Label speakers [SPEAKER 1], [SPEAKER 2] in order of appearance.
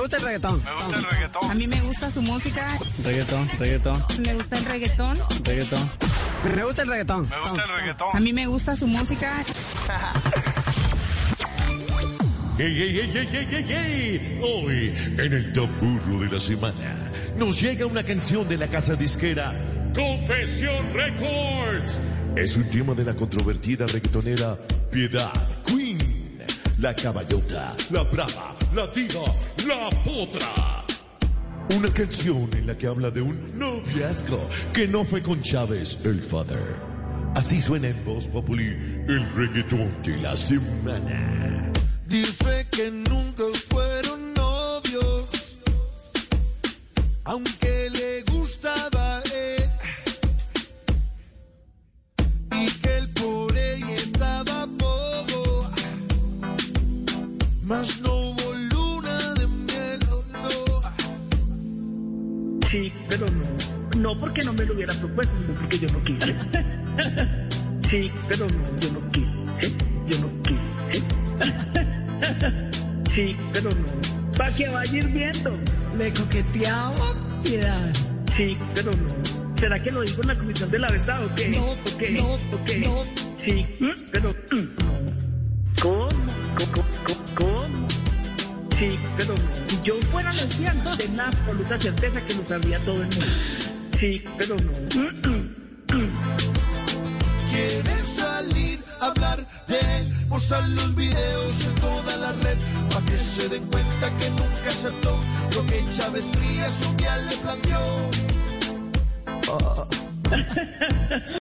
[SPEAKER 1] gusta el reggaetón.
[SPEAKER 2] Me gusta el reggaetón.
[SPEAKER 3] A mí me gusta su música.
[SPEAKER 4] Reggaetón, reggaetón,
[SPEAKER 3] Me gusta el reggaetón.
[SPEAKER 4] reggaetón.
[SPEAKER 1] Me gusta el reggaetón.
[SPEAKER 2] Me gusta el reggaetón.
[SPEAKER 3] A mí me gusta su música.
[SPEAKER 5] ¡Ey, ey, ey, ey, ey, ey, ey! Hoy, en el Top Burro de la semana, nos llega una canción de la casa disquera Confesión Records. Es un tema de la controvertida reggaetonera Piedad Queen. La caballota, la brava, la diva, la potra. Una canción en la que habla de un noviazgo que no fue con Chávez el father. Así suena en voz populi el reggaetón de la semana.
[SPEAKER 6] Dice que nunca fueron novios, aunque le gustaba él. No hubo luna de miel, oh, no.
[SPEAKER 7] Sí, pero no. No porque no me lo hubiera propuesto, sino porque yo no quise. Sí, pero no, yo no quise. Yo no quise. Sí, pero no. ¿Para que vaya ir viendo?
[SPEAKER 8] Le coqueteaba piedad.
[SPEAKER 7] Sí, pero no. ¿Será que lo digo en la comisión de la verdad o qué?
[SPEAKER 8] No,
[SPEAKER 7] ¿O qué?
[SPEAKER 8] no,
[SPEAKER 7] ¿O qué?
[SPEAKER 8] no.
[SPEAKER 7] Sí, pero fuera lesbiana, de la absoluta certeza que lo sabía todo el mundo. Sí, pero no. Mm, mm, mm.
[SPEAKER 6] Quiere salir a hablar de él, mostrar los videos en toda la red, para que se den cuenta que nunca aceptó lo que Chávez Frías un día le planteó. Ah.